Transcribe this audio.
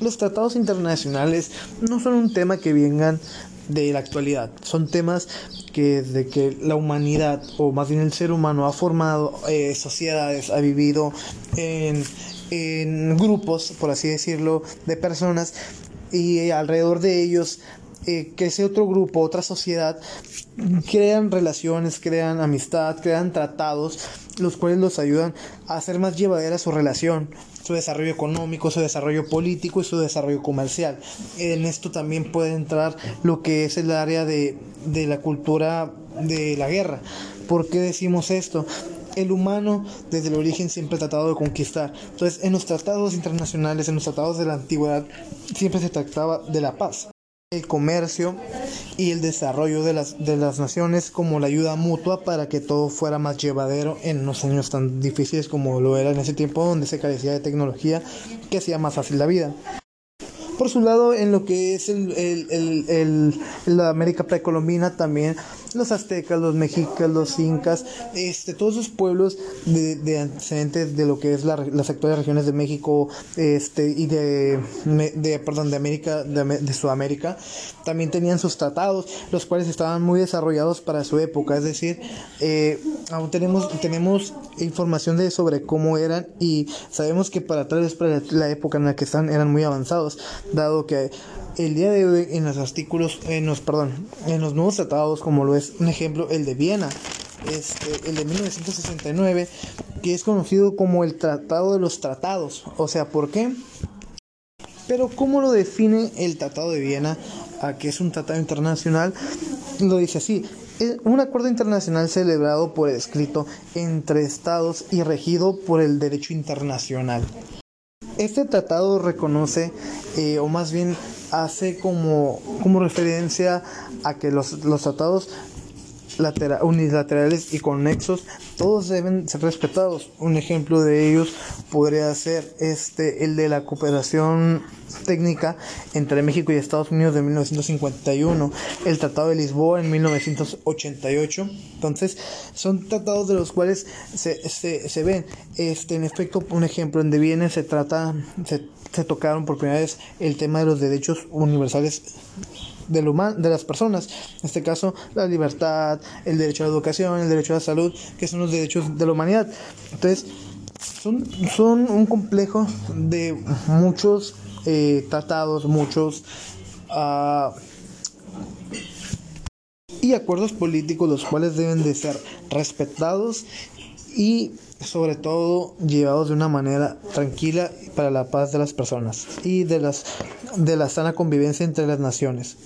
los tratados internacionales no son un tema que vengan de la actualidad, son temas que desde que la humanidad, o más bien el ser humano, ha formado eh, sociedades, ha vivido en, en grupos, por así decirlo, de personas, y alrededor de ellos que ese otro grupo, otra sociedad, crean relaciones, crean amistad, crean tratados, los cuales los ayudan a hacer más llevadera su relación, su desarrollo económico, su desarrollo político y su desarrollo comercial. En esto también puede entrar lo que es el área de, de la cultura de la guerra. ¿Por qué decimos esto? el humano desde el origen siempre ha tratado de conquistar. Entonces, en los tratados internacionales, en los tratados de la antigüedad, siempre se trataba de la paz el comercio y el desarrollo de las, de las naciones como la ayuda mutua para que todo fuera más llevadero en los años tan difíciles como lo era en ese tiempo donde se carecía de tecnología que hacía más fácil la vida. Por su lado, en lo que es el, el, el, la América precolombina también, los aztecas, los mexicas, los incas, este, todos esos pueblos de, de antecedentes de lo que es la, las actuales regiones de México este, y de, de, perdón, de América, de, de Sudamérica, también tenían sus tratados, los cuales estaban muy desarrollados para su época, es decir, eh, aún tenemos, tenemos información de sobre cómo eran y sabemos que para tal vez para la época en la que están eran muy avanzados dado que el día de hoy en los artículos, en los, perdón, en los nuevos tratados, como lo es un ejemplo el de Viena, este, el de 1969, que es conocido como el Tratado de los Tratados. O sea, ¿por qué? Pero ¿cómo lo define el Tratado de Viena? A que es un tratado internacional, lo dice así. Un acuerdo internacional celebrado por escrito entre estados y regido por el derecho internacional. Este tratado reconoce, eh, o más bien hace como, como referencia a que los, los tratados unilaterales y conexos, todos deben ser respetados. Un ejemplo de ellos podría ser este, el de la cooperación técnica entre México y Estados Unidos de 1951, el Tratado de Lisboa en 1988. Entonces, son tratados de los cuales se, se, se ven. Este, en efecto, un ejemplo, en De se trata, se, se tocaron por primera vez el tema de los derechos universales del de las personas. En este caso, la libertad, el derecho a la educación, el derecho a la salud, que son derechos de la humanidad. Entonces, son, un complejo de muchos eh, tratados, muchos... Uh, y acuerdos políticos los cuales deben de ser respetados y sobre todo llevados de una manera tranquila para la paz de las personas y de las de la sana convivencia entre las naciones.